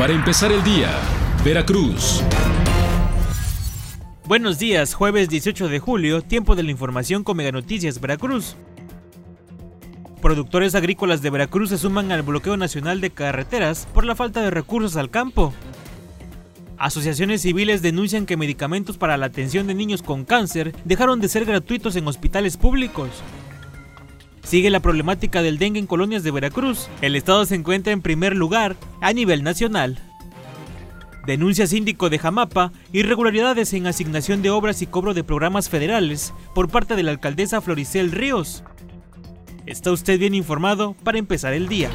Para empezar el día, Veracruz. Buenos días, jueves 18 de julio, tiempo de la información con Mega Noticias Veracruz. Productores agrícolas de Veracruz se suman al bloqueo nacional de carreteras por la falta de recursos al campo. Asociaciones civiles denuncian que medicamentos para la atención de niños con cáncer dejaron de ser gratuitos en hospitales públicos. Sigue la problemática del dengue en colonias de Veracruz. El estado se encuentra en primer lugar a nivel nacional. Denuncia síndico de Jamapa irregularidades en asignación de obras y cobro de programas federales por parte de la alcaldesa Floricel Ríos. Está usted bien informado para empezar el día.